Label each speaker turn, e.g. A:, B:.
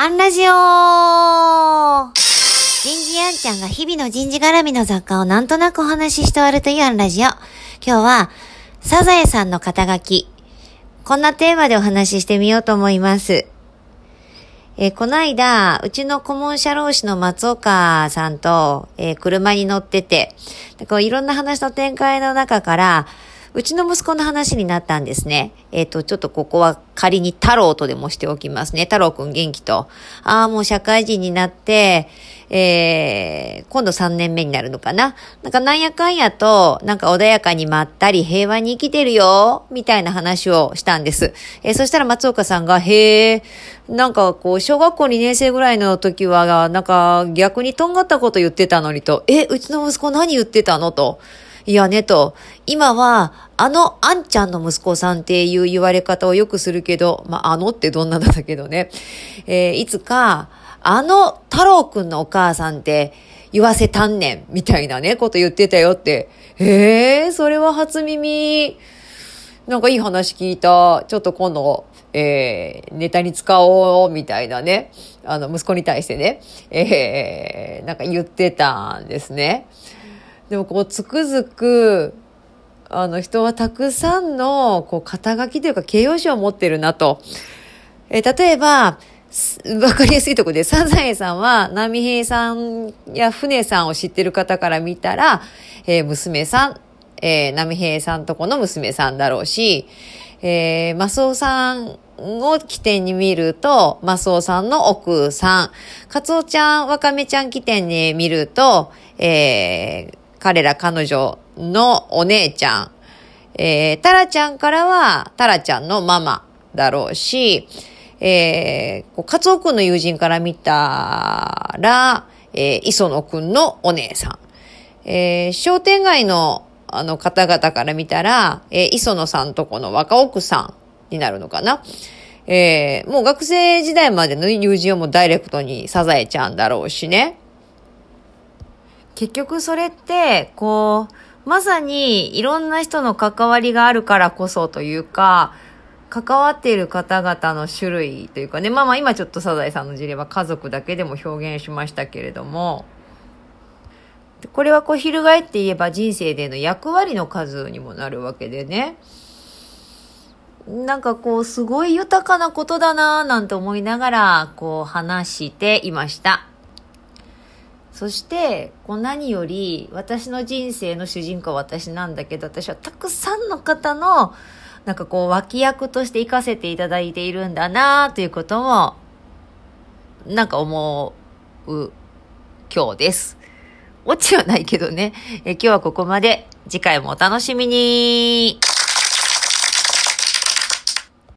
A: アンラジオ人事アンちゃんが日々の人事絡みの雑貨をなんとなくお話しして終わるというアンラジオ。今日は、サザエさんの肩書き。こんなテーマでお話ししてみようと思います。えー、この間、うちの顧問社労士の松岡さんと、えー、車に乗ってて、こういろんな話の展開の中から、うちの息子の話になったんですね。えっ、ー、と、ちょっとここは仮に太郎とでもしておきますね。太郎くん元気と。ああ、もう社会人になって、えー、今度3年目になるのかな。なんかなんやかんやと、なんか穏やかにまったり平和に生きてるよ、みたいな話をしたんです。えー、そしたら松岡さんが、へえ、なんかこう、小学校2年生ぐらいの時は、なんか逆にとんがったこと言ってたのにと、え、うちの息子何言ってたのと。いやねと、今は、あの、あんちゃんの息子さんっていう言われ方をよくするけど、まあ、あのってどんなんだけどね。えー、いつか、あの太郎くんのお母さんって言わせたんねん、みたいなね、こと言ってたよって。へえ、それは初耳。なんかいい話聞いた。ちょっと今度、えー、ネタに使おう、みたいなね。あの、息子に対してね。えー、なんか言ってたんですね。でもこう、つくづく、あの、人はたくさんの、こう、肩書きというか形容詞を持ってるなと。えー、例えば、わかりやすいところで、サザエさんは、波平さんや船さんを知ってる方から見たら、えー、娘さん、えー、波平さんとこの娘さんだろうし、えー、マスオさんを起点に見ると、マスオさんの奥さん、カツオちゃん、ワカメちゃん起点に見ると、えー、彼ら彼女のお姉ちゃん、えー、タラちゃんからは、タラちゃんのママだろうし、えー、カツオくんの友人から見たら、えー、磯野くんのお姉さん。えー、商店街のあの方々から見たら、えー、磯野さんとこの若奥さんになるのかな。えー、もう学生時代までの友人をもうダイレクトにサザエちゃんだろうしね。結局それって、こう、まさにいろんな人の関わりがあるからこそというか、関わっている方々の種類というかね、まあまあ今ちょっとサザエさんの事例は家族だけでも表現しましたけれども、これはこう翻って言えば人生での役割の数にもなるわけでね。なんかこうすごい豊かなことだなぁなんて思いながらこう話していました。そして、こう何より私の人生の主人公は私なんだけど、私はたくさんの方の、なんかこう脇役として生かせていただいているんだなということも、なんか思う今日です。オチはないけどね。え今日はここまで。次回もお楽しみに。